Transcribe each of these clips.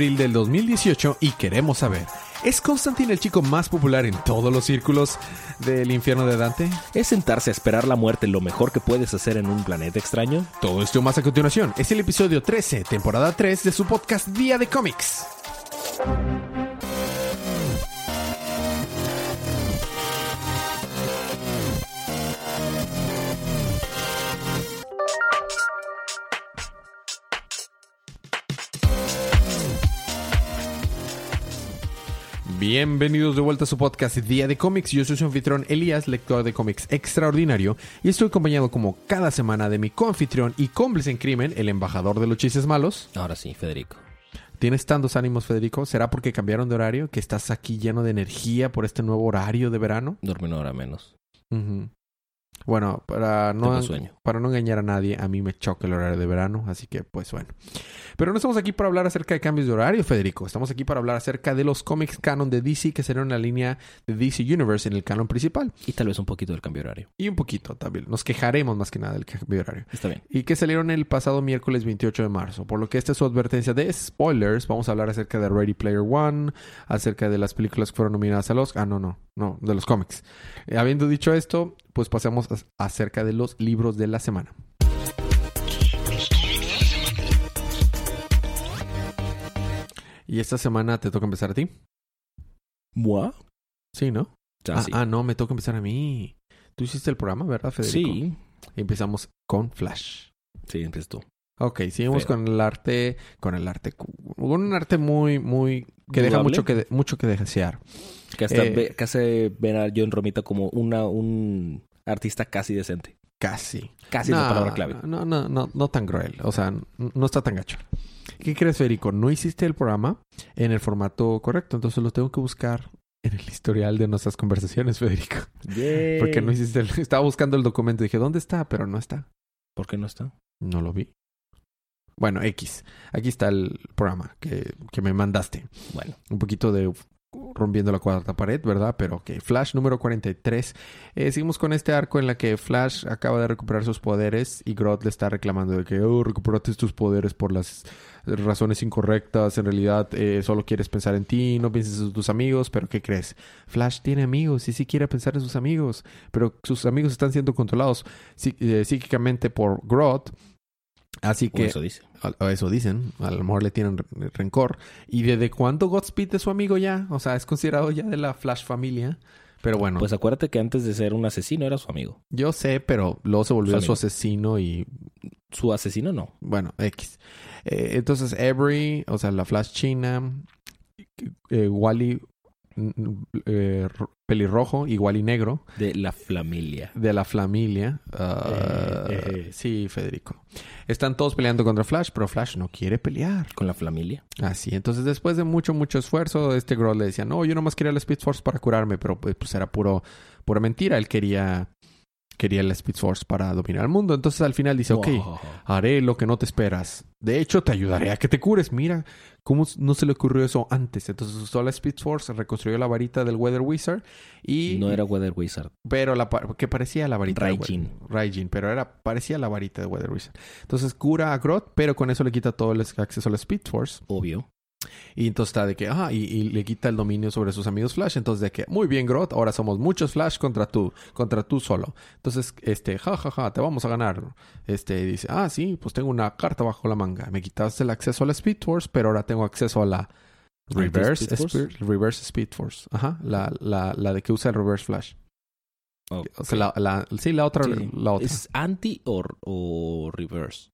abril del 2018 y queremos saber, ¿es Constantine el chico más popular en todos los círculos del infierno de Dante? ¿Es sentarse a esperar la muerte lo mejor que puedes hacer en un planeta extraño? Todo esto más a continuación. Es el episodio 13, temporada 3 de su podcast Día de Cómics. Bienvenidos de vuelta a su podcast Día de Cómics. Yo soy su anfitrión Elías, lector de cómics extraordinario, y estoy acompañado como cada semana de mi coanfitrión y cómplice en crimen, el embajador de los chistes malos. Ahora sí, Federico. ¿Tienes tantos ánimos, Federico? ¿Será porque cambiaron de horario? ¿Que estás aquí lleno de energía por este nuevo horario de verano? Duerme una hora menos. Bueno, para no, sueño. para no engañar a nadie, a mí me choca el horario de verano, así que pues bueno. Pero no estamos aquí para hablar acerca de cambios de horario, Federico. Estamos aquí para hablar acerca de los cómics canon de DC que salieron en la línea de DC Universe en el canon principal. Y tal vez un poquito del cambio horario. Y un poquito también. Nos quejaremos más que nada del cambio de horario. Está bien. Y que salieron el pasado miércoles 28 de marzo. Por lo que esta es su advertencia de spoilers. Vamos a hablar acerca de Ready Player One, acerca de las películas que fueron nominadas a los... Ah, no, no, no, de los cómics. Eh, habiendo dicho esto, pues pasemos acerca de los libros de la semana. Y esta semana te toca empezar a ti. ¿Moi? Sí, ¿no? Ah, ah, sí. ah, no, me toca empezar a mí. Tú hiciste el programa, ¿verdad, Federico? sí. Empezamos con Flash. Sí, empiezas tú. Ok, seguimos Feo. con el arte, con el arte, con un arte muy, muy, que deja mucho que, de- mucho que desear. Que hasta Eh, ve- que hace ver a John Romita como una, un artista casi decente. Casi. Casi es la palabra clave. No, no, no, no tan cruel. O sea, no está tan gacho. ¿Qué crees, Federico? No hiciste el programa en el formato correcto, entonces lo tengo que buscar en el historial de nuestras conversaciones, Federico. Porque no hiciste el... Estaba buscando el documento y dije, ¿dónde está? Pero no está. ¿Por qué no está? No lo vi. Bueno, X. Aquí está el programa que, que me mandaste. Bueno, un poquito de rompiendo la cuarta pared, ¿verdad? Pero ok, Flash número 43. Eh, seguimos con este arco en la que Flash acaba de recuperar sus poderes y Grodd le está reclamando de que, oh, recuperaste tus poderes por las razones incorrectas. En realidad, eh, solo quieres pensar en ti, no pienses en tus amigos. Pero ¿qué crees? Flash tiene amigos y sí quiere pensar en sus amigos, pero sus amigos están siendo controlados eh, psíquicamente por Grodd. Así o que eso dice. a- a Eso dicen. A lo mejor le tienen re- rencor. ¿Y desde cuándo Godspeed es su amigo ya? O sea, es considerado ya de la Flash familia. Pero bueno, Pues acuérdate que antes de ser un asesino era su amigo. yo sé, pero luego se volvió Su su asesino y Su asesino no. bueno, X. Eh, entonces, Avery, o sea, la Flash china, eh, Wally eh, ro- pelirrojo y Wally negro De la familia. de la familia. ah, Eh, eh, eh. Sí, Federico. Están todos peleando contra Flash, pero Flash no quiere pelear. Con la familia. Así, entonces después de mucho, mucho esfuerzo, este Grodd le decía, no, yo nomás quería la Speed Force para curarme, pero pues, pues, era puro, pura mentira. Él quería, quería la Speed Force para dominar el mundo. Entonces al final dice, ok, haré lo que no te esperas. De hecho, te ayudaré a que te cures. Mira, ¿cómo no se le ocurrió eso antes? Entonces usó la Speed Force, reconstruyó la varita del Weather Wizard y... No era Weather Wizard. Pero la que parecía la varita Raijin. Raijin, pero era parecía la varita de Weather Wizard. Entonces cura a Grodd, pero con eso le quita todo el acceso a la Speed Force. Obvio. Y entonces está de que, ah, y, y le quita el dominio sobre sus amigos Flash. Entonces de que, muy bien, Grodd, ahora somos muchos Flash contra tú, contra tú solo. Entonces, este, ja, ja, ja, te vamos a ganar. Este, dice, ah, sí, pues tengo una carta bajo la manga. Me quitaste el acceso a la Speed Force, pero ahora tengo acceso a la Reverse ¿Anti-Speed Force? Speed, Reverse Speed Force. Ajá, la, la, la de que usa el Reverse Flash. O sea, la, la- sí, la otra, Sí. la otra. ¿Es anti o, o reverse?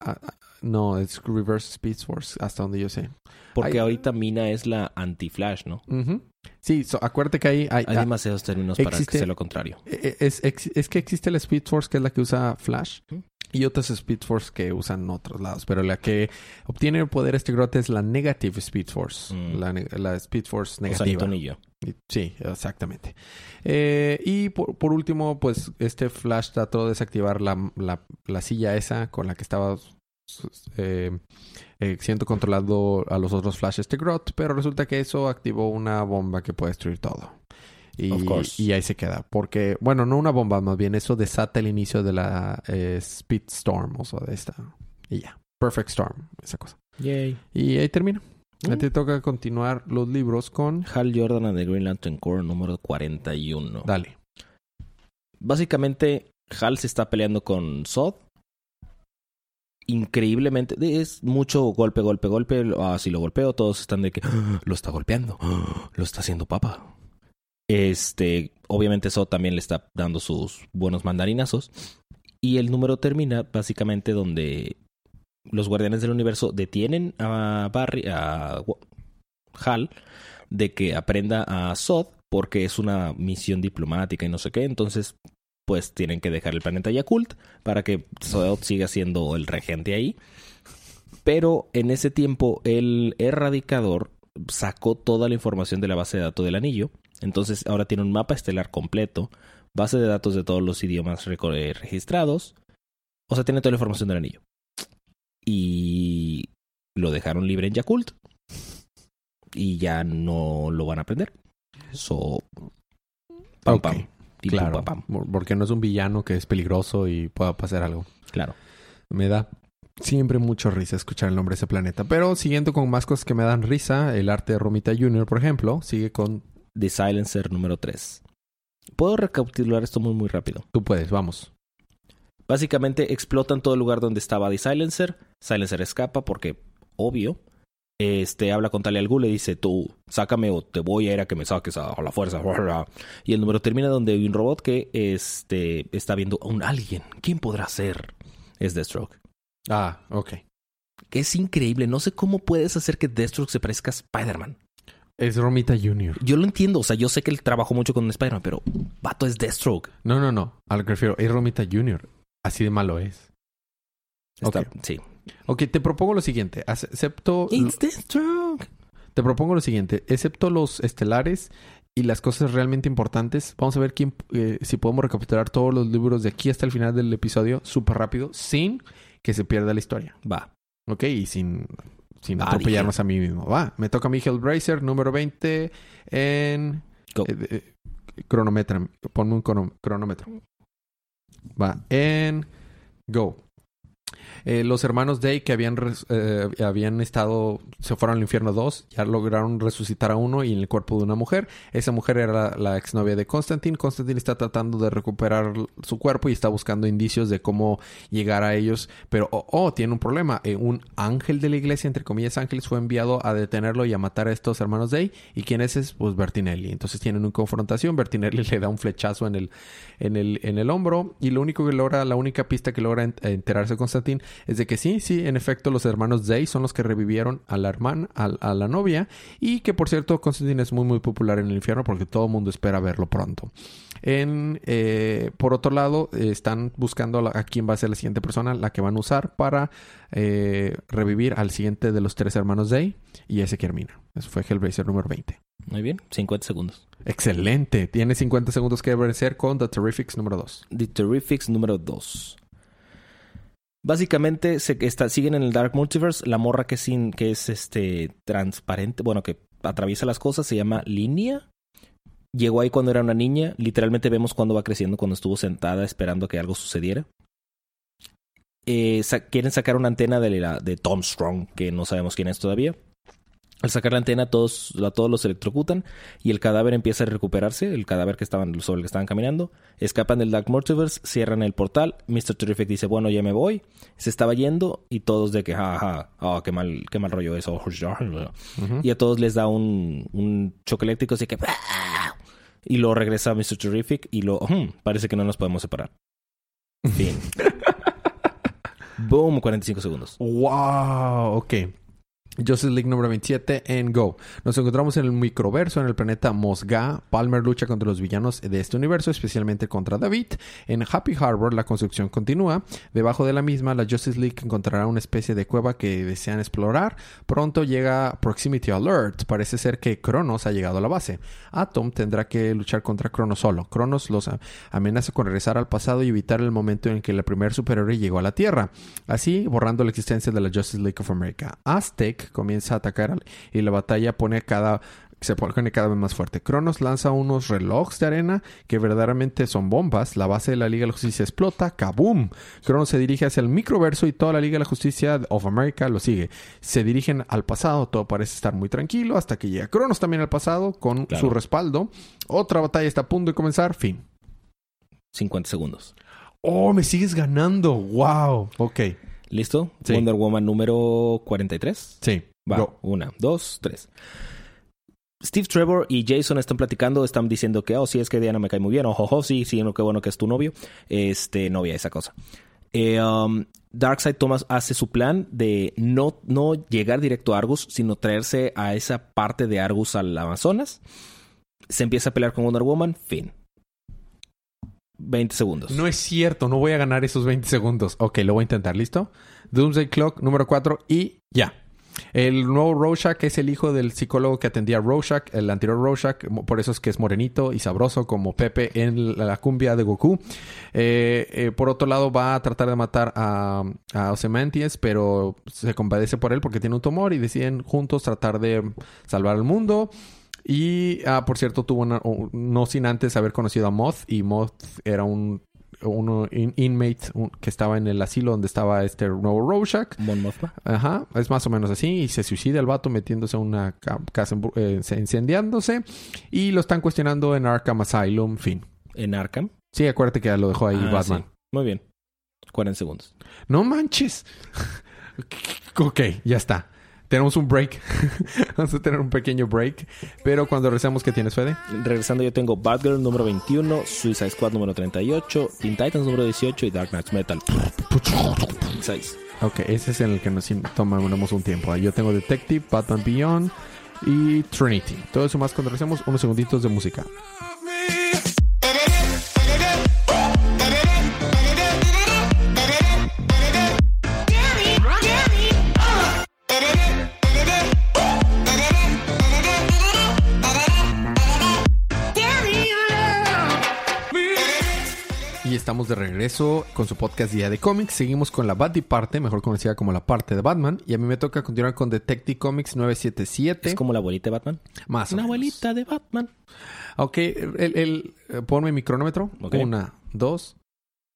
Ah, ah, no, es Reverse Speed Force, hasta donde yo sé. Porque ahorita Mina es la anti-flash, ¿no? Sí, so, acuérdate que hay, hay, Hay ah, demasiados términos para que sea lo contrario. Eh, Es, ex- es que existe la Speed Force, que es la que usa Flash, y otras Speed Force que usan otros lados. Pero la que obtiene el poder este grote es la Negative Speed Force. Mm. La, Speed Force O sea, negativa. yo. Y- Sí, exactamente. Eh, y por, por último, pues este Flash trató de desactivar la, la, la silla esa con la que estaba eh, eh, siendo controlado a los otros Flash este Grot, pero resulta que eso activó una bomba que puede destruir todo. Y, y ahí se queda. Porque, bueno, no una bomba, más bien eso desata el inicio de la eh, Speed Storm, o sea, de esta. Y ya. Perfect Storm, esa cosa. Yay. Y ahí termina. A Mm. ti te toca continuar los libros con... Hal Jordan and the Green Lantern Corps número 41. Dale. Básicamente, Hal se está peleando con Zod. Increíblemente, es mucho golpe, golpe, golpe. Ah, si lo golpeo, todos están de que "Ah, lo está golpeando, Ah, lo está haciendo papa. Este, obviamente, Zod también le está dando sus buenos mandarinazos. Y el número termina básicamente donde los guardianes del universo detienen a Barry, a Hal, de que aprenda a Zod porque es una misión diplomática y no sé qué. Entonces, pues tienen que dejar el planeta Yakult para que Zod siga siendo el regente ahí. Pero en ese tiempo, el erradicador sacó toda la información de la base de datos del anillo. Entonces, ahora tiene un mapa estelar completo, base de datos de todos los idiomas eh, registrados. O sea, tiene toda la información del anillo. Y lo dejaron libre en Yakult. Y ya no lo van a aprender. So. Pam, pam. Pim, Claro. Porque no es un villano que es peligroso y pueda pasar algo. Claro. Me da siempre mucho risa escuchar el nombre de ese planeta. Pero siguiendo con más cosas que me dan risa, el arte de Romita Jr., por ejemplo, sigue con... The Silencer número 3. Puedo recapitular esto muy, muy rápido. Tú puedes, vamos. Básicamente explotan todo el lugar donde estaba The Silencer. Silencer escapa porque, obvio, este habla con Talia al Ghul, le dice, tú, sácame o te voy a ir a que me saques a, a la fuerza. Y el número termina donde hay un robot que este, está viendo a un alguien. ¿Quién podrá ser? Es Deathstroke. Ah, ok. Que es increíble. No sé cómo puedes hacer que Deathstroke se parezca a Spider-Man. Es Romita Jr. Yo lo entiendo. O sea, yo sé que él trabajó mucho con Spider-Man, pero vato es Deathstroke. No, no, no. A lo que refiero, es Romita Jr. Así de malo es. Está- Ok. Sí. Ok, te propongo lo siguiente. Excepto... It's. Te propongo lo siguiente. Excepto los estelares y las cosas realmente importantes, vamos a ver quién, eh, si podemos recapitular todos los libros de aquí hasta el final del episodio súper rápido, sin que se pierda la historia. Va. Ok, y sin, sin Va, atropellarnos a mí mismo. Va, me toca a mí Hellblazer, número 20 en... Go. eh, eh, cronometra. Ponme un crono- cronómetro. Va, en... Go. Eh, los hermanos Day que habían, eh, habían estado, se fueron al infierno 2, ya lograron resucitar a uno y en el cuerpo de una mujer. Esa mujer era la, la exnovia de Constantine. Constantine está tratando de recuperar su cuerpo y está buscando indicios de cómo llegar a ellos. Pero, oh, oh, tiene un problema. Eh, un ángel de la iglesia, entre comillas ángeles, fue enviado a detenerlo y a matar a estos hermanos Day. ¿Y quién es? Es, Pues Bertinelli. Entonces tienen una confrontación. Bertinelli le da un flechazo en el, en el, en el hombro. Y lo único que logra, la única pista que logra en- enterarse Constantine es de que sí, sí, en efecto, los hermanos Day son los que revivieron a la hermana, a, a la novia. Y que por cierto, Constantine es muy, muy popular en el infierno porque todo el mundo espera verlo pronto. En, eh, por otro lado, eh, están buscando a, la- a quién va a ser la siguiente persona, la que van a usar para eh, revivir al siguiente de los tres hermanos Day. Y ese que termina. Eso fue Hellblazer número 20. Muy bien. 50 segundos. Excelente. Tiene 50 segundos que vencer con The Terrifics número 2. The Terrifics número 2. Básicamente se, está, siguen en el Dark Multiverse. La morra que, sin, que es este transparente, bueno, que atraviesa las cosas, se llama Línea. Llegó ahí cuando era una niña. Literalmente vemos cuando va creciendo, cuando estuvo sentada esperando que algo sucediera. Eh, quieren sacar una antena de, la, de Tom Strong, que no sabemos quién es todavía. Al sacar la antena, todos, a todos los electrocutan y el cadáver empieza a recuperarse, el cadáver que estaban, sobre el que estaban caminando. Escapan del Dark Multiverse, cierran el portal. Mr. Terrific dice, bueno, ya me voy. Se estaba yendo y todos de que, jaja, oh, qué mal, qué mal rollo eso. Y a todos les da un, un choque eléctrico, así que... Y luego regresa Mr. Terrific y lo... "Hmm, parece que no nos podemos separar. Fin. Boom, 45 segundos. Wow, ok. Justice League número 27 en Go. Nos encontramos en el microverso, en el planeta Mosga. Palmer lucha contra los villanos de este universo, especialmente contra David. En Happy Harbor la construcción continúa. Debajo de la misma, la Justice League encontrará una especie de cueva que desean explorar. Pronto llega Proximity Alert. Parece ser que Cronos ha llegado a la base. Atom tendrá que luchar contra Cronos solo. Cronos los amenaza con regresar al pasado y evitar el momento en que la primer superhéroe llegó a la Tierra. Así, borrando la existencia de la Justice League of America. Aztec comienza a atacar y la batalla pone cada se pone cada vez más fuerte. Cronos lanza unos relojes de arena que verdaderamente son bombas. La base de la Liga de la Justicia explota. ¡Kaboom! Cronos se dirige hacia el microverso y toda la Liga de la Justicia of America lo sigue. Se dirigen al pasado. Todo parece estar muy tranquilo hasta que llega Cronos también al pasado con Claro. su respaldo. Otra batalla está a punto de comenzar. Fin. 50 segundos. Oh, me sigues ganando. Wow. Ok. ¿Listo? Sí. Wonder Woman número 43. Sí. Va, Go. una, dos, tres. Steve Trevor y Jason están platicando, están diciendo que, oh, sí, es que Diana me cae muy bien, ojo, ojo, sí, sí, no, qué bueno que es tu novio. Este, novia, esa cosa. Eh, um, Darkseid Thomas hace su plan de no, no llegar directo a Argus, sino traerse a esa parte de Argus al Amazonas. Se empieza a pelear con Wonder Woman, fin. 20 segundos. No es cierto, no voy a ganar esos 20 segundos. Ok, lo voy a intentar, ¿listo? Doomsday Clock número 4 y ya. El nuevo Rorschach es el hijo del psicólogo que atendía a Rorschach, el anterior Rorschach, por eso es que es morenito y sabroso como Pepe en la, cumbia de Goku. Eh, eh, por otro lado, va a tratar de matar a, a pero se compadece por él porque tiene un tumor y deciden juntos tratar de salvar al mundo. Y, ah, por cierto, tuvo una, un- no sin antes haber conocido a Moth. Y Moth era un, in- inmate un- que estaba en el asilo donde estaba este nuevo Rorschach. Mon Mothma. Ajá, es más o menos así. Y se suicida el vato metiéndose a una ca- casa eh, se- incendiándose. Y lo están cuestionando en Arkham Asylum. Fin. En Arkham. Sí, acuérdate que lo dejó ahí Ah, Batman. sí. Muy bien. 40 segundos. No manches. ok, ya está. Tenemos un break. Vamos a tener un pequeño break. Pero cuando regresemos, ¿qué tienes, Fede? Regresando yo tengo Batgirl número 21, Suicide Squad número 38, Teen Titans número 18 y Dark Knight Metal 6. Ok, ese es en el que nos tomamos un tiempo. Yo tengo Detective, Batman Beyond y Trinity. Todo eso más cuando regresemos unos segunditos de música. Y estamos de regreso con su podcast Día de Cómics. Seguimos con la Batty parte, mejor conocida como la parte de Batman. Y a mí me toca continuar con Detective Comics 977. Es como la abuelita de Batman. Más o Una menos. abuelita de Batman. Ok, el, el- eh, ponme mi cronómetro. Ok. Una, dos,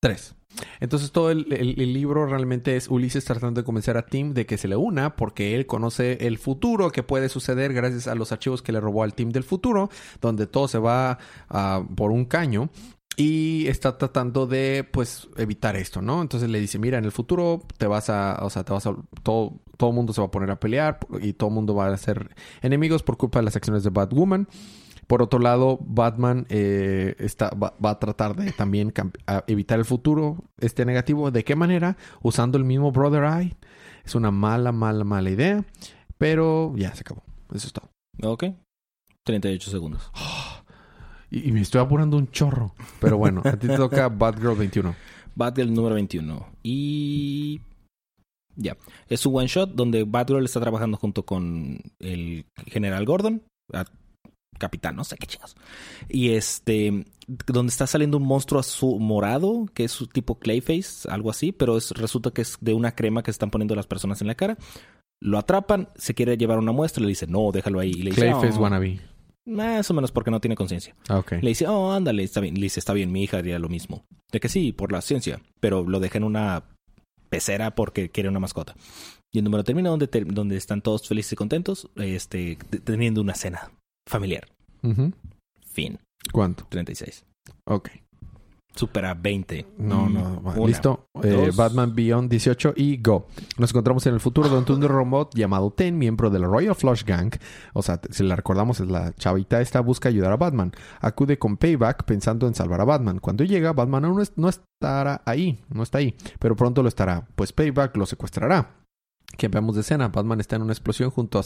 tres. Entonces todo el, el- el libro realmente es Ulises tratando de convencer a Tim de que se le una porque él conoce el futuro que puede suceder gracias a los archivos que le robó al Tim del futuro, donde todo se va por un caño. Y está tratando de, pues, evitar esto, ¿no? Entonces le dice, mira, en el futuro te vas a, o sea, te vas a, todo, todo el mundo se va a poner a pelear y todo el mundo va a ser enemigos por culpa de las acciones de Batwoman. Por otro lado, Batman eh, está, va, va a tratar de también evitar el futuro este negativo. ¿De qué manera? Usando el mismo Brother Eye. Es una mala, mala, mala idea. Pero ya se acabó. Eso es todo. Ok. 38 segundos. Y, y me estoy apurando un chorro. Pero bueno, a ti te toca Batgirl 21. Batgirl número 21. Y... Ya. Es un one shot donde Batgirl está trabajando junto con el general Gordon. a- capitán, no sé qué chingos. Y este... Donde está saliendo un monstruo azul morado, que es tipo Clayface, algo así, pero es, resulta que es de una crema que están poniendo las personas en la cara. Lo atrapan, se quiere llevar una muestra, le dice, no, déjalo ahí. Y le dice, Clayface "Oh". Wannabe. Más o menos porque no tiene conciencia. Ah, ok. Le dice, oh, ándale, está bien. Le dice, está bien, mi hija haría lo mismo. De que sí, por la ciencia. Pero lo deja en una pecera porque quiere una mascota. Y el número termina donde, donde están todos felices y contentos, este, teniendo una cena familiar. Ujú. Fin. ¿Cuánto? 36. Ok. Supera 20. No, Mm, no. una, Listo. Eh. Batman Beyond 18 y Go. Nos encontramos en el futuro donde un robot llamado Ten, miembro de la Royal Flush Gang, o sea, si la recordamos es la chavita esta, busca ayudar a Batman. Acude con Payback pensando en salvar a Batman. Cuando llega, Batman aún no es- no estará ahí, no está ahí, pero pronto lo estará, pues Payback lo secuestrará. Que veamos de escena, Batman está en una explosión junto a-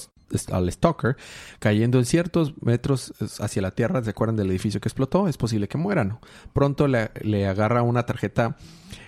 al Stalker, cayendo en ciertos metros hacia la Tierra. ¿Se acuerdan del edificio que explotó? Es posible que mueran. Pronto le, le agarra una tarjeta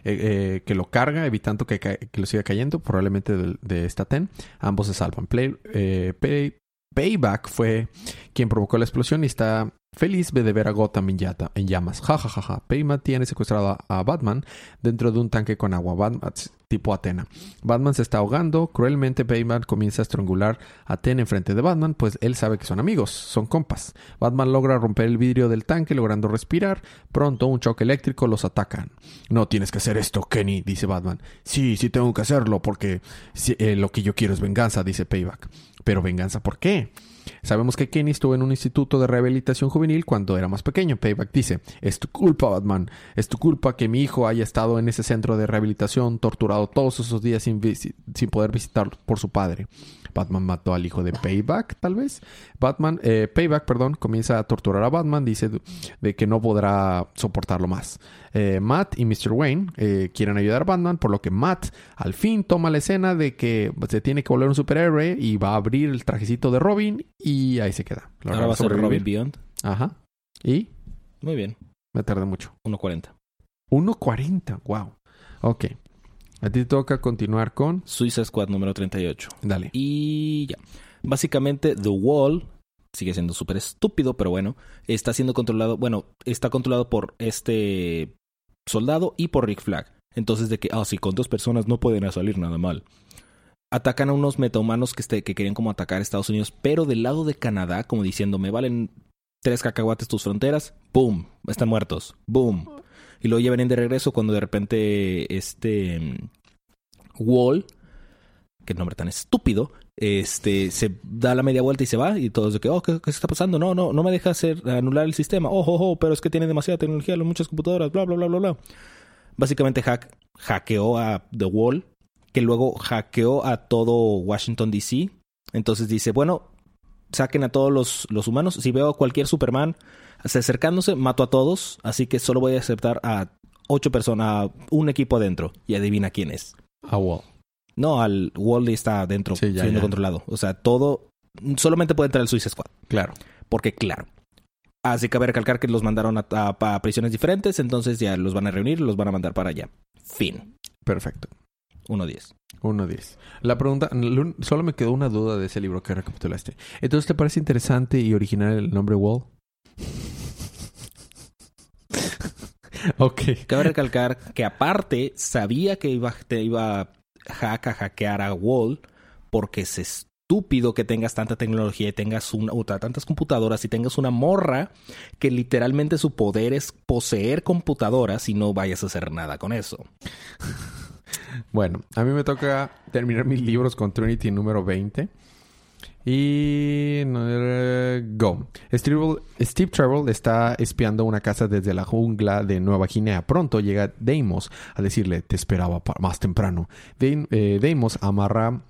eh, eh, que lo carga, evitando que, que lo siga cayendo, probablemente de, de esta TEN. Ambos se salvan. Eh, Pay- Payback fue quien provocó la explosión y está Feliz ve de ver a Gotham en, llamas. Ja, ja, ja, ja. Payman tiene secuestrado a, Batman dentro de un tanque con agua. Batman, tipo Atena. Batman se está ahogando. Cruelmente, Payman comienza a estrangular a Atena enfrente de Batman, pues él sabe que son amigos, son compas. Batman logra romper el vidrio del tanque, logrando respirar. Pronto, un choque eléctrico los atacan. No tienes que hacer esto, Kenny, dice Batman. Sí, sí tengo que hacerlo, porque eh, lo que yo quiero es venganza, dice Payback. Pero venganza, ¿por qué? Sabemos que Kenny estuvo en un instituto de rehabilitación juvenil cuando era más pequeño. Payback dice, es tu culpa, Batman. Es tu culpa que mi hijo haya estado en ese centro de rehabilitación, torturado todos esos días sin, poder visitar por su padre. Batman mató al hijo de Payback, tal vez. Batman, eh, Payback, perdón, comienza a torturar a Batman. Dice de que no podrá soportarlo más. Eh, Matt y Mr. Wayne eh, quieren ayudar a Batman, por lo que Matt al fin toma la escena de que se tiene que volver un superhéroe y va a abrir el trajecito de Robin y ahí se queda. Ahora va a ser. Robin Beyond. Ajá. Y Muy bien. me tardé mucho. 1.40. 1.40. Wow. Ok. A ti te toca continuar con... Suiza Squad número 38. Dale. Y ya. Básicamente, The Wall sigue siendo súper estúpido, pero bueno, está siendo controlado, bueno, está controlado por este soldado y por Rick Flag. Entonces, de que, ah, sí, con dos personas no pueden salir nada mal. Atacan a unos metahumanos que, este, que querían como atacar a Estados Unidos, pero del lado de Canadá, como diciendo, me valen tres cacahuates tus fronteras, ¡boom! Están muertos, ¡boom! Y luego ya vienen de regreso cuando de repente este mm, Wall, que nombre tan estúpido, este se da la media vuelta y se va y todos de que, oh, ¿qué, qué está pasando? No, no, no me deja hacer anular el sistema. Oh, oh, oh, pero es que tiene demasiada tecnología, muchas computadoras, bla, bla, bla, bla, bla. Básicamente hack, hackeó a The Wall, que luego hackeó a todo Washington DC. Entonces dice, bueno, saquen a todos los, los humanos. Si veo a cualquier Superman acercándose, mato a todos. Así que solo voy a aceptar a ocho personas, a un equipo adentro. Y adivina quién es. A Wall. No, al Wally está adentro, Sí, ya, siendo ya. controlado. O sea, todo. Solamente puede entrar el Suicide Squad. Claro. Porque, claro. Así cabe recalcar que los mandaron a, a- a prisiones diferentes. Entonces ya los van a reunir y los van a mandar para allá. Fin. Perfecto. 1-10. 1.10. La pregunta, lo- solo me quedó una duda de ese libro que recapitulaste. Entonces, ¿te parece interesante y original el nombre Wall? ok. Cabe recalcar que aparte sabía que iba, te iba hack a hackear a Wall porque es estúpido que tengas tanta tecnología y tengas una, o tantas computadoras y tengas una morra que literalmente su poder es poseer computadoras y no vayas a hacer nada con eso. Bueno, a mí me toca terminar mis libros con Trinity número 20. Y... eh, Go. Steve, Trevor está espiando una casa desde la jungla de Nueva Guinea. Pronto llega Deimos a decirle, te esperaba más temprano. Eh, Deimos amarra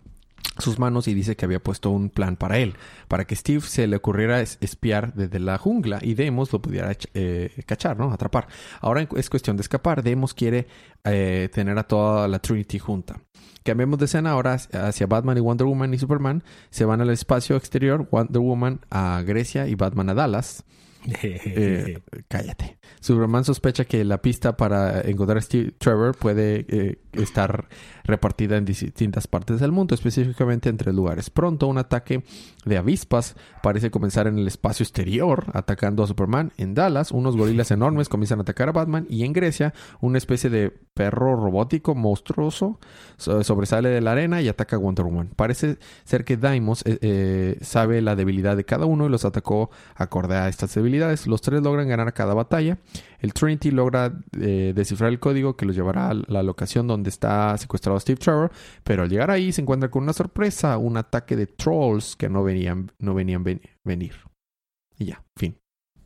sus manos y dice que había puesto un plan para él, para que Steve se le ocurriera es- espiar desde la jungla y Deimos lo pudiera eh, cachar, ¿no? Atrapar. Ahora es cuestión de escapar. Deimos quiere eh, tener a toda la Trinity junta. Cambiemos de escena ahora hacia Batman y Wonder Woman y Superman. Se van al espacio exterior, Wonder Woman a Grecia y Batman a Dallas. Eh, cállate. Superman sospecha que la pista para encontrar a Steve Trevor puede eh, estar repartida en distintas partes del mundo, específicamente en tres lugares. Pronto, un ataque de avispas parece comenzar en el espacio exterior, atacando a Superman. En Dallas, unos gorilas enormes comienzan a atacar a Batman. Y en Grecia, una especie de perro robótico monstruoso so- sobresale de la arena y ataca a Wonder Woman. Parece ser que Daimos eh, sabe la debilidad de cada uno y los atacó acorde a estas debilidades. Los tres logran ganar cada batalla. El Trinity logra eh, descifrar el código que los llevará a la locación donde está secuestrado Steve Trevor, pero al llegar ahí se encuentra con una sorpresa, un ataque de trolls que no venían, no venían ven- venir. Y ya, fin.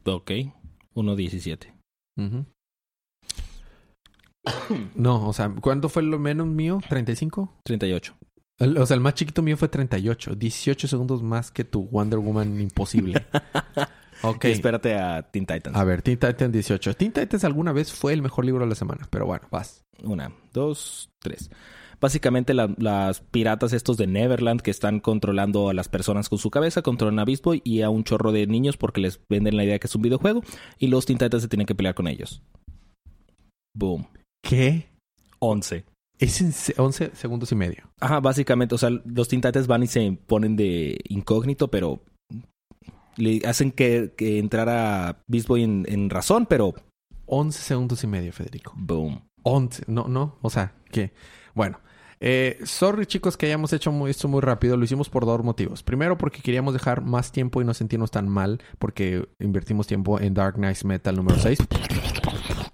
ok. 1.17. Ujú. No, o sea, ¿cuánto fue lo menos mío? ¿35? 38. El- o sea, el más chiquito mío fue 38. 18 segundos más que tu Wonder Woman imposible. ok. Y espérate a Teen Titans. A ver, Teen Titans 18. Teen Titans alguna vez fue el mejor libro de la semana, pero bueno, vas. Una, dos, tres. Básicamente la- las piratas estos de Neverland que están controlando a las personas con su cabeza, controlan a Beast Boy y a un chorro de niños porque les venden la idea que es un videojuego y los Teen Titans se tienen que pelear con ellos. Boom. ¿Qué? 11. Es en se- 11 segundos y medio. Ajá, básicamente, o sea, los Teen Titans van y se ponen de incógnito, pero Le hacen que, que entrara Beast Boy en, en razón, pero 11 segundos y medio, Federico. boom. 11. No, no. O sea, que... Bueno. Eh, sorry chicos que hayamos hecho muy- esto muy rápido. Lo hicimos por dos motivos. Primero porque queríamos dejar más tiempo y no sentirnos tan mal. Porque invertimos tiempo en Dark Knights Metal número 6.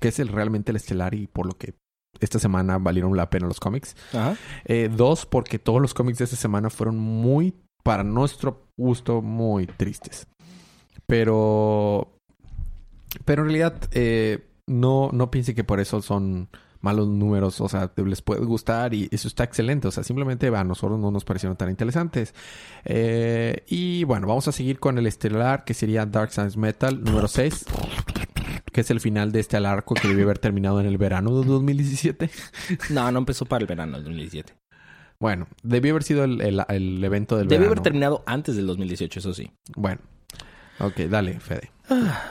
Que es el, realmente el estelar y por lo que esta semana valieron la pena los cómics. Ajá. Eh, dos, porque todos los cómics de esta semana fueron muy, para nuestro gusto, muy tristes. Pero, pero en realidad, eh, no, no piense que por eso son malos números. O sea, les puede gustar y eso está excelente. O sea, simplemente a nosotros no nos parecieron tan interesantes. Eh, y bueno, vamos a seguir con el estelar, que sería Dark Science Metal número 6. Que es el final de este arco que debió haber terminado en el verano de 2017. No, no empezó para el verano del 2017. Bueno, debió haber sido el, el- el evento del Debió verano. haber terminado antes del 2018, eso sí. Bueno. Ok, dale, Fede.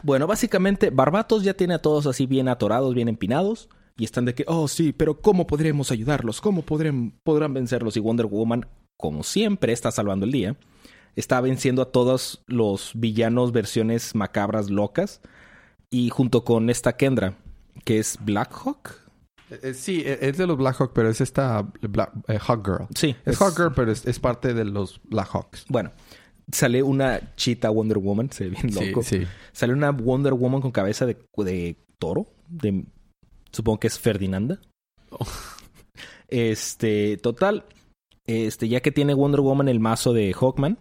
Bueno, básicamente, Barbatos ya tiene a todos así bien atorados, bien empinados. Y están de que, oh sí, pero ¿cómo podremos ayudarlos? ¿Cómo podrán, podrán vencerlos? Y Wonder Woman, como siempre, está salvando el día. Está venciendo a todos los villanos versiones macabras locas. Y junto con esta Kendra, que es Blackhawk. Eh, sí, eh, es de los Blackhawks, pero es esta Black, eh, Hawk Girl. Sí, Es Hawk Girl, pero es, es parte de los Blackhawks. Bueno, sale una chita Wonder Woman, se ve bien Sí, loco. sí. Sale una Wonder Woman con cabeza de, de toro. De, supongo que es Ferdinanda. Oh. Este, total. Este, ya que tiene Wonder Woman el mazo de Hawkman,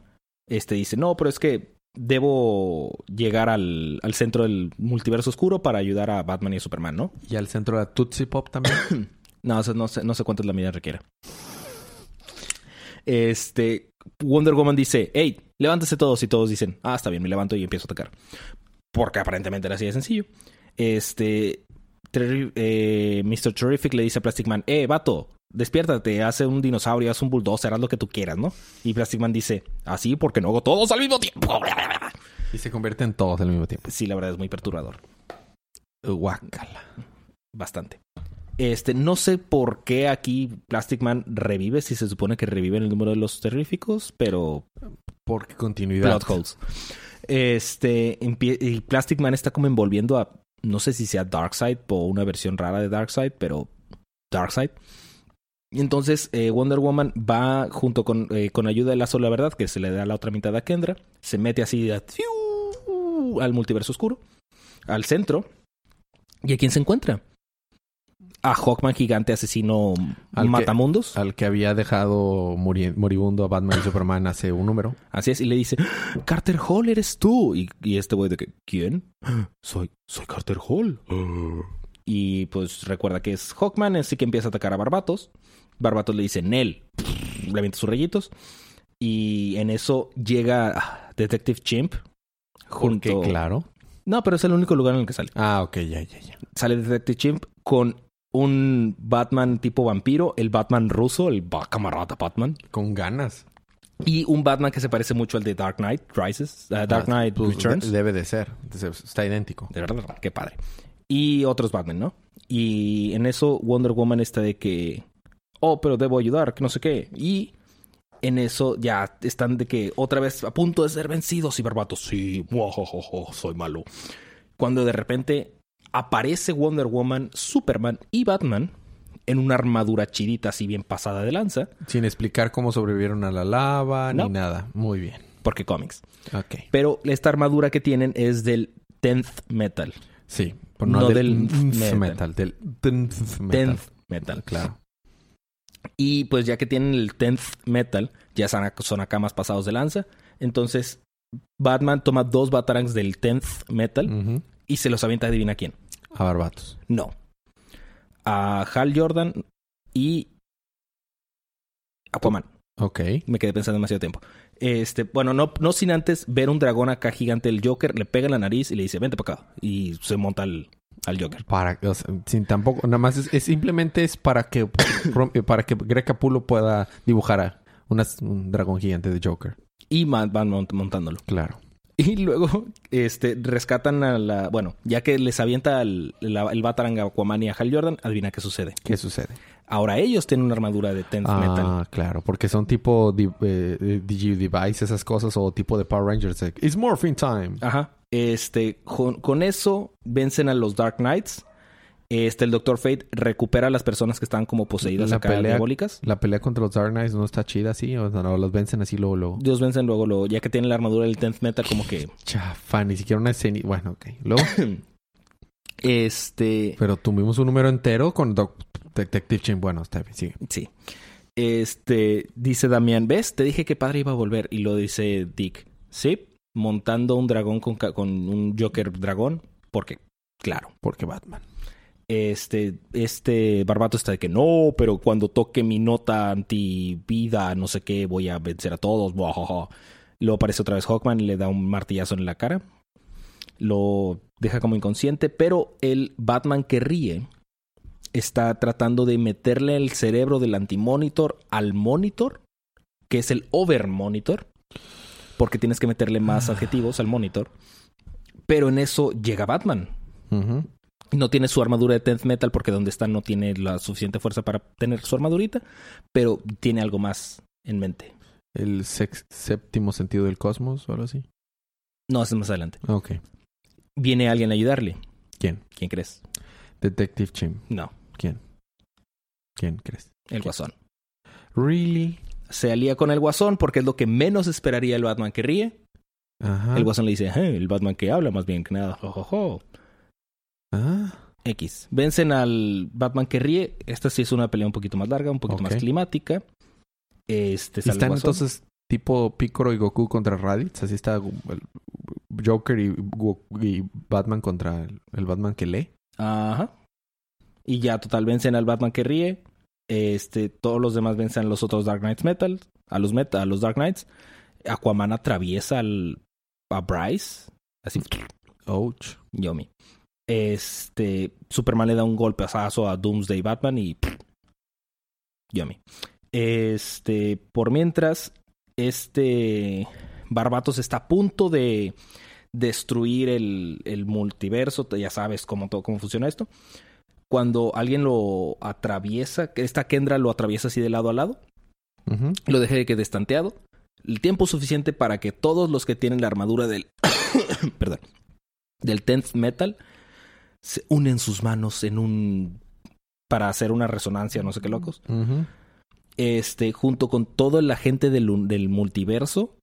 este dice, no, pero es que debo llegar al, al centro del multiverso oscuro para ayudar a Batman y a Superman, ¿no? Y al centro de Tootsie Pop también. No, no sé, no sé cuántas la medida requiera. Este, Wonder Woman dice, hey, levántese todos y todos dicen, ah, está bien, me levanto y empiezo a atacar. Porque aparentemente era así de sencillo. Este, Terri- eh, Mr. Terrific le dice a Plastic Man, eh, vato, despiértate, hace un dinosaurio, haz un bulldozer, haz lo que tú quieras, ¿no? Y Plastic Man dice, así porque no hago todos al mismo tiempo. y se convierte en todos al mismo tiempo. Sí, la verdad es muy perturbador. Guácala. Bastante. Este, no sé por qué aquí Plastic Man revive, si se supone que revive en el número de los terríficos, pero Porque continuidad. plot holes. Este, y Plastic Man está como envolviendo a, no sé si sea Darkseid o una versión rara de Darkseid, pero Darkseid. Y entonces eh, Wonder Woman va junto con, eh, con ayuda de la sola verdad, que se le da la otra mitad a Kendra, se mete así a- ¡fiu! al multiverso oscuro, al centro. ¿Y a quién se encuentra? A Hawkman gigante asesino Al que- matamundos. Al que había dejado muri- moribundo a Batman y Superman hace un número. Así es, y le dice, Carter Hall eres tú. Y, y este güey de que, ¿quién? Soy, soy Carter Hall. Y pues recuerda que es Hawkman, así que empieza a atacar a Barbatos. Barbatos le dice, Nel. Le avienta sus rayitos. Y en eso llega ah, Detective Chimp. Junto... Porque, claro. No, pero es el único lugar en el que sale. Ah, ok, ya, ya, ya. Sale Detective Chimp con un Batman tipo vampiro, el Batman ruso, el camarada Batman. Con ganas. Y un Batman que se parece mucho al de Dark Knight Rises, uh, Dark Ah, Knight pues, Returns. de- debe de ser. Está idéntico. De verdad, qué padre. Y otros Batman, ¿no? Y en eso Wonder Woman está de que, oh, pero debo ayudar, que no sé qué. Y en eso ya están de que otra vez a punto de ser vencidos y Barbatos, sí, muajajaja, soy malo. Cuando de repente aparece Wonder Woman, Superman y Batman en una armadura chidita así bien pasada de lanza, Sin explicar cómo sobrevivieron a la lava No. ni nada. Muy bien. porque cómics. Ok. Pero esta armadura que tienen es del 10th Metal. Sí. pero No no, del del, metal. metal. Del tenth metal. 10th Metal. Claro. Y pues ya que tienen el 10th Metal, ya son, ac- son acá más pasados de lanza. Entonces, Batman toma dos Batarangs del 10th Metal y se los avienta, adivina quién. A barbatos. No. A Hal Jordan y Aquaman. Ok. Me quedé pensando demasiado tiempo. Este, bueno, no, no sin antes ver un dragón acá gigante del Joker, le pega en la nariz y le dice, vente para acá. Y se monta al, al Joker. Para, o sea, sin tampoco, nada más es, es simplemente es para que para que Greg Capullo pueda dibujar a unas- un dragón gigante de Joker. Y van mont- montándolo. Claro. Y luego, este, rescatan a la. Bueno, ya que les avienta el, la- el Batarang a Aquaman y a Hal Jordan, adivina qué sucede. ¿Qué sucede? Ahora ellos tienen una armadura de Tenth Metal. Ah, claro, porque son tipo eh, eh, Digi Device, esas cosas, o tipo de Power Rangers. It's morphing time. Ajá. Este, con, con eso vencen a los Dark Knights. Este, el Doctor Fate recupera a las personas que estaban como poseídas La acá pelea- diabólicas. La pelea contra los Dark Knights no está chida así, o sea, no, los vencen así luego, luego. Dios vencen luego, luego, ya que tienen la armadura del Tenth Metal, como que. Chafa, ni siquiera una escena. Bueno, ok. Luego, Este. pero tuvimos un número entero con Doc- Detective Chain. Bueno, está bien, sigue. Sí. Este, dice Damián, ¿ves? Te dije que padre iba a volver. Y lo dice Dick. Sí, montando un dragón con, un Joker dragón. Porque, claro. Porque Batman. Este, este Barbato está de que no, pero cuando toque mi nota anti-vida, no sé qué, voy a vencer a todos. buajaja". Luego aparece otra vez Hawkman le da un martillazo en la cara. Lo deja como inconsciente, pero el Batman que ríe está tratando de meterle el cerebro del anti-monitor al monitor, que es el over-monitor, porque tienes que meterle más Ah. adjetivos al monitor. Pero en eso llega Batman. No tiene su armadura de Tenth Metal porque donde está no tiene la suficiente fuerza para tener su armadurita, pero tiene algo más en mente. El séptimo sentido del cosmos o algo así. No, eso es más adelante. Ok. Viene alguien a ayudarle. ¿Quién? ¿Quién crees? Detective Chain. No, ¿Quién? ¿Quién crees? el Guasón. Really? Se alía con el Guasón porque es lo que menos esperaría el Batman que ríe. Ajá. El Guasón le dice, "Eh, el Batman que habla más bien que nada. Jo, jo, jo". Ah. X. Vencen al Batman que ríe. Esta sí es una pelea un poquito más larga, un poquito más climática. Este ¿Y sale el están Guasón. entonces tipo Piccolo y Goku contra Raditz? Así está el Joker y Batman contra el, el Batman que lee. Ajá. Y ya total vencen al Batman que ríe. Este, todos los demás vencen a los otros Dark Knights Metal, a los Meta, a los Dark Knights. Aquaman atraviesa al, a Bryce, así, Ouch. yomi. Este, Superman le da un golpeazo a Doomsday Batman y yomi. Este, por mientras, este Barbatos está a punto de destruir el, el multiverso, ya sabes cómo, todo, cómo funciona esto. Cuando alguien lo atraviesa, que esta Kendra lo atraviesa así de lado a lado, lo deja de que destanteado. El tiempo suficiente para que todos los que tienen la armadura del. perdón. Del Tenth Metal se unen sus manos en un. para hacer una resonancia, no sé qué locos. Este, junto con toda la gente del, multiverso,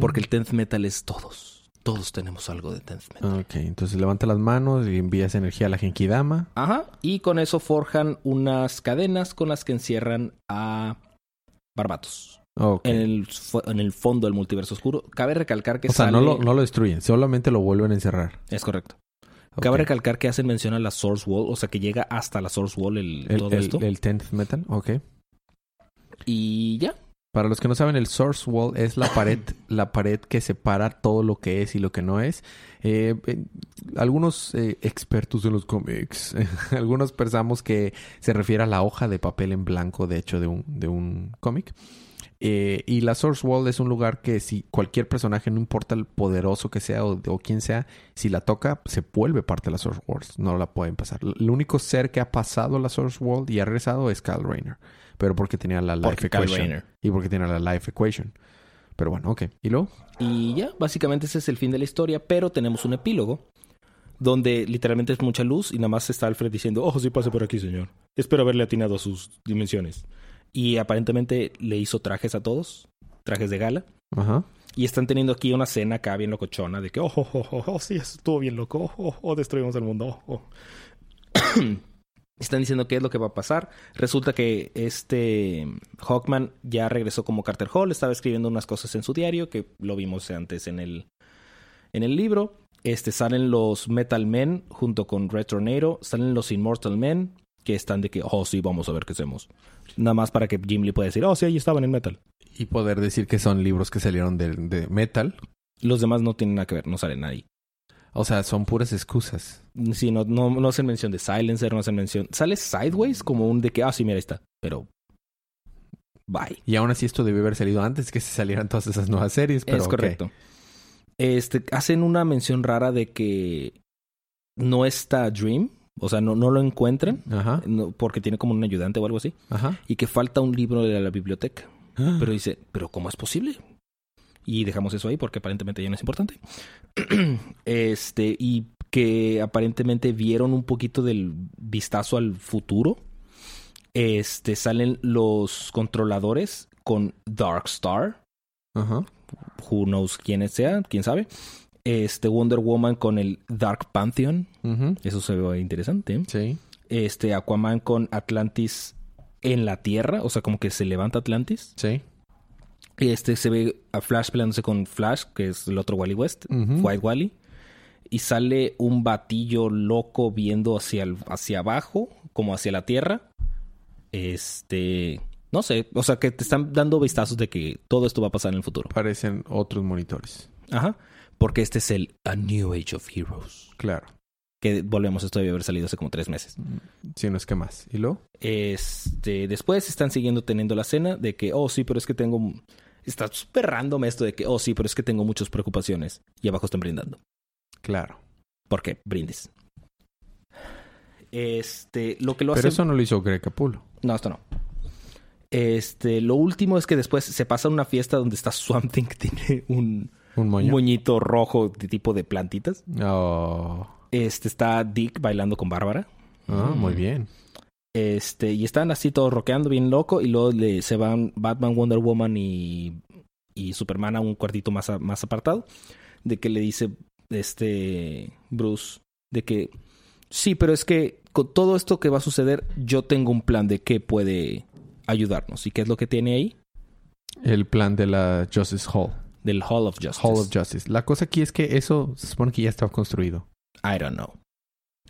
porque el Tenth Metal es todos. Todos tenemos algo de Tenth Metal. Ok, entonces levanta las manos y envías energía a la Genkidama. Ajá. Y con eso forjan unas cadenas con las que encierran a Barbatos. Ok. En el, fu- en el fondo del multiverso oscuro. Cabe recalcar que o sea, sale... no, lo, no lo destruyen, solamente lo vuelven a encerrar. Es correcto. Cabe recalcar que hacen mención a la Source Wall, o sea que llega hasta la Source Wall el, el, todo el, esto. el 10th Metal, ok. Y ya. Para los que no saben, el Source Wall es la pared, la pared que separa todo lo que es y lo que no es. Eh, eh, algunos eh, expertos en los cómics, algunos pensamos que se refiere a la hoja de papel en blanco, de hecho, de un, de un cómic. Eh, y la Source Wall es un lugar que si cualquier personaje, no importa el poderoso que sea o, o quien sea, si la toca, se vuelve parte de la Source Wall. No la pueden pasar. El único ser que ha pasado la Source Wall y ha regresado es Kyle Rayner. Pero porque tenía la Life Porque Equation. Y porque tiene la Life Equation. Pero bueno, ok. ¿Y luego? Y ya, básicamente ese es el fin de la historia, pero tenemos un epílogo donde literalmente es mucha luz y nada más está Alfred diciendo, oh, sí pase por aquí, señor. Espero haberle atinado a sus dimensiones. Y aparentemente le hizo trajes a todos, trajes de gala. Ajá. Y están teniendo aquí una cena acá bien locochona de que, oh, oh, oh, oh, sí, estuvo bien loco, oh, oh, oh, destruimos el mundo. oh, oh". Están diciendo qué es lo que va a pasar. Resulta que este Hawkman ya regresó como Carter Hall, estaba escribiendo unas cosas en su diario, que lo vimos antes en el, en el libro. Este, salen los Metal Men junto con Red Tornado, salen los Immortal Men, que están de que, oh, sí, vamos a ver qué hacemos. Nada más para que Jim Lee pueda decir, oh, sí, ahí estaban en Metal. Y poder decir que son libros que salieron de, de Metal. Los demás no tienen nada que ver, no salen ahí. O sea, son puras excusas. Sí, no, no, no hacen mención de Silencer, no hacen mención. Sale Sideways como un de que, ah, sí, mira, ahí está. Pero. Bye. Y aún así esto debió haber salido antes que se salieran todas esas nuevas series. Pero es correcto. Este, hacen una mención rara de que no está Dream, O sea, no, no lo encuentran Ajá. no, porque tiene como un ayudante o algo así. Ajá. Y que falta un libro de la biblioteca. Ah. Pero dice, ¿pero cómo es posible? Y dejamos eso ahí porque aparentemente ya no es importante. este, y que aparentemente vieron un poquito del vistazo al futuro. Este, salen los controladores con Darkstar. Ajá. Who knows quién sea, quién sabe. Este, Wonder Woman con el Dark Pantheon. Eso se ve interesante. Sí. Este, Aquaman con Atlantis en la Tierra. O sea, como que se levanta Atlantis. Sí. Este se ve a Flash peleándose con Flash, que es el otro Wally West. White Wally. Y sale un batillo loco viendo hacia, el- hacia abajo, como hacia la tierra. Este. No sé, o sea que te están dando vistazos de que todo esto va a pasar en el futuro. Parecen otros monitores. Ajá. Porque este es el A New Age of Heroes. Claro. Que volvemos, esto debe haber salido hace como tres meses. Si no es que más. ¿Y luego? Este, después están siguiendo teniendo la escena de que, oh, sí, pero es que tengo. Está súper esto de que, oh, sí, pero es que tengo muchas preocupaciones. Y abajo están brindando. Claro. ¿Por qué? Brindis. Este, lo que lo Pero hace. eso no lo hizo Greg Capullo. No, esto no. Este, lo último es que después se pasa a una fiesta donde está Swamp Thing, que tiene un Un moño. moñito rojo de tipo de plantitas. Oh. Este, está Dick bailando con Bárbara. Ah, Mm. muy bien. Este, y están así todos rockeando bien loco. Y luego le, se van Batman, Wonder Woman y, y Superman a un cuartito más, a- más apartado. De que le dice este Bruce de que sí, pero es que con todo esto que va a suceder, yo tengo un plan de qué puede ayudarnos. ¿Y qué es lo que tiene ahí? El plan de la Justice Hall. Del Hall of Justice. Hall of Justice. La cosa aquí es que eso se supone que ya estaba construido. I don't know.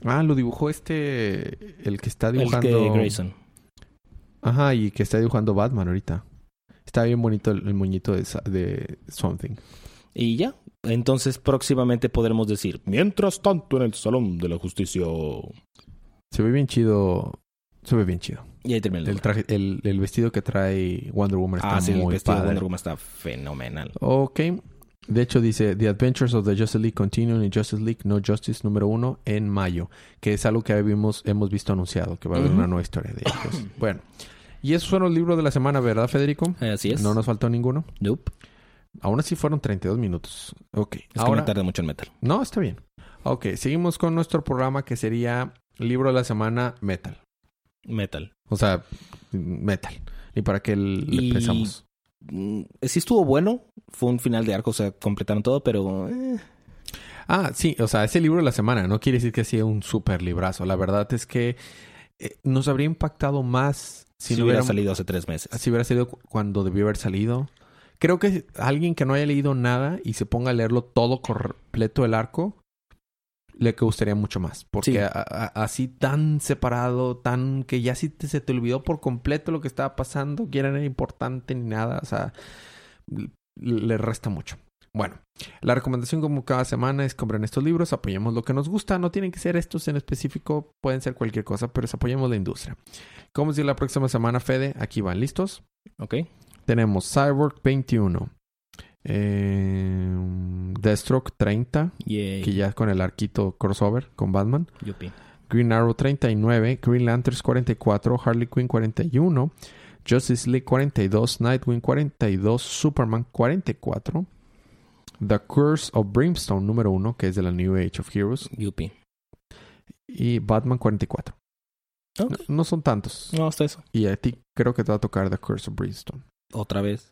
Ah, lo dibujó este... El que está El dibujando... que Grayson. Ajá, y que está dibujando Batman ahorita. Está bien bonito el, el moñito de, de Something. Y ya. Entonces próximamente podremos decir, mientras tanto en el Salón de la Justicia. Se ve bien chido. Se ve bien chido. Y ahí termina el El, traje, el, el vestido que trae Wonder Woman está Ah, sí, el muy vestido de padre. Wonder Woman está fenomenal. Ok. De hecho, dice The Adventures of the Justice League Continue in Justice League No Justice número uno en mayo. Que es algo que habíamos, hemos visto anunciado, que va a haber una nueva historia de ellos. bueno. Y esos fueron los libros de la semana, ¿verdad, Federico? Así es. No nos faltó ninguno. Nope. Aún así fueron 32 minutos. Ok. Es que Ahora, me tarda mucho en metal. No, está bien. Ok, seguimos con nuestro programa que sería Libro de la Semana Metal. Metal. O sea, metal. Y para que le pensamos. Mm, Sí estuvo bueno. Fue un final de arco, o sea, completaron todo, pero... eh, Ah, sí, o sea, ese libro de la semana no quiere decir que sea un super librazo. La verdad es que eh, nos habría impactado más si, si no hubiera salido hace tres meses. Si hubiera salido cu- cuando debió haber salido. Creo que alguien que no haya leído nada y se ponga a leerlo todo completo el arco, le gustaría mucho más. Porque Sí. a- a- así tan separado, tan que ya sí te- se te olvidó por completo lo que estaba pasando, que era importante ni nada. O sea, le resta mucho. Bueno, la recomendación como cada semana es compren estos libros, apoyemos lo que nos gusta, no tienen que ser estos en específico, pueden ser cualquier cosa, pero es apoyemos la industria. ¿Cómo decir la próxima semana, Fede? Aquí van, ¿listos? ¿Ok? Tenemos Cyborg 21, eh, Deathstroke 30, Yay. que ya con el arquito crossover con Batman, Yupi. Green Arrow 39, Green Lanterns 44, Harley Quinn 41, Justice League 42, Nightwing 42, Superman 44, The Curse of Brimstone número 1, que es de la New Age of Heroes, Yupi. y Batman 44. Ok. No, no son tantos. No, hasta eso. Y a ti creo que te va a tocar The Curse of Brimstone. Otra vez.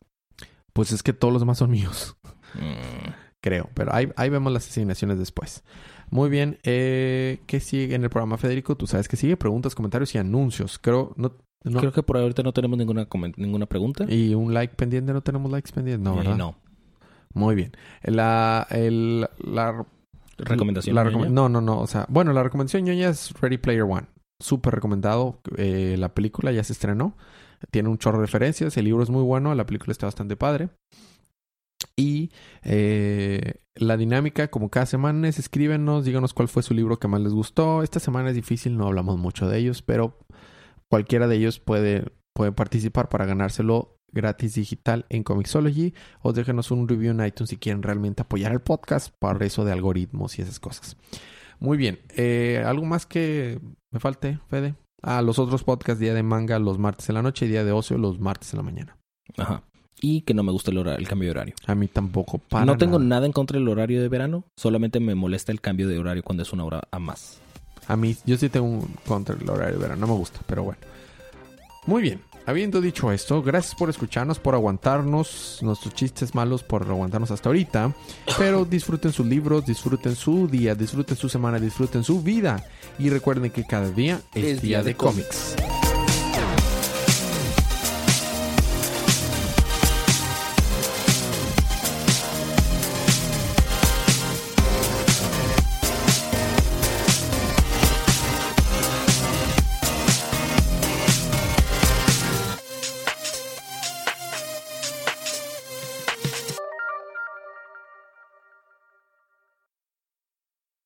Pues es que todos los demás son míos. Mm. Creo, pero ahí, ahí vemos las asignaciones después. Muy bien, eh, ¿qué sigue en el programa, Federico? Tú sabes que sigue preguntas, comentarios y anuncios. Creo, no, no- Creo que por ahorita no tenemos ninguna, ninguna pregunta. y un like pendiente, no tenemos likes pendientes, no, Eh, ¿verdad? no. Muy bien. La, el, la ¿Recomendación la No, no, no. O sea, bueno, la recomendación ñoña es Ready Player One. Súper recomendado. Eh, la película ya se estrenó. Tiene un chorro de referencias. El libro es muy bueno. La película está bastante padre. Y eh, la dinámica, como cada semana, es escríbenos, díganos cuál fue su libro que más les gustó. Esta semana es difícil, no hablamos mucho de ellos, pero cualquiera de ellos puede, puede participar para ganárselo gratis digital en Comixology o déjenos un review en iTunes si quieren realmente apoyar el podcast para eso de algoritmos y esas cosas. Muy bien. Eh, ¿Algo más que me falte, Fede? Ah, los otros podcasts, día de manga los martes en la noche y día de ocio los martes en la mañana. Ajá. Y que no me gusta el, hora- el cambio de horario. A mí tampoco. Para no tengo nada. nada en contra del horario de verano, solamente me molesta el cambio de horario cuando es una hora a más. A mí, yo sí tengo un contra el horario de verano. No me gusta, pero bueno. Muy bien. Habiendo dicho esto, gracias por escucharnos, por aguantarnos, nuestros chistes malos, por aguantarnos hasta ahorita. Pero disfruten sus libros, disfruten su día, disfruten su semana, disfruten su vida. Y recuerden que cada día es, día, de cómics.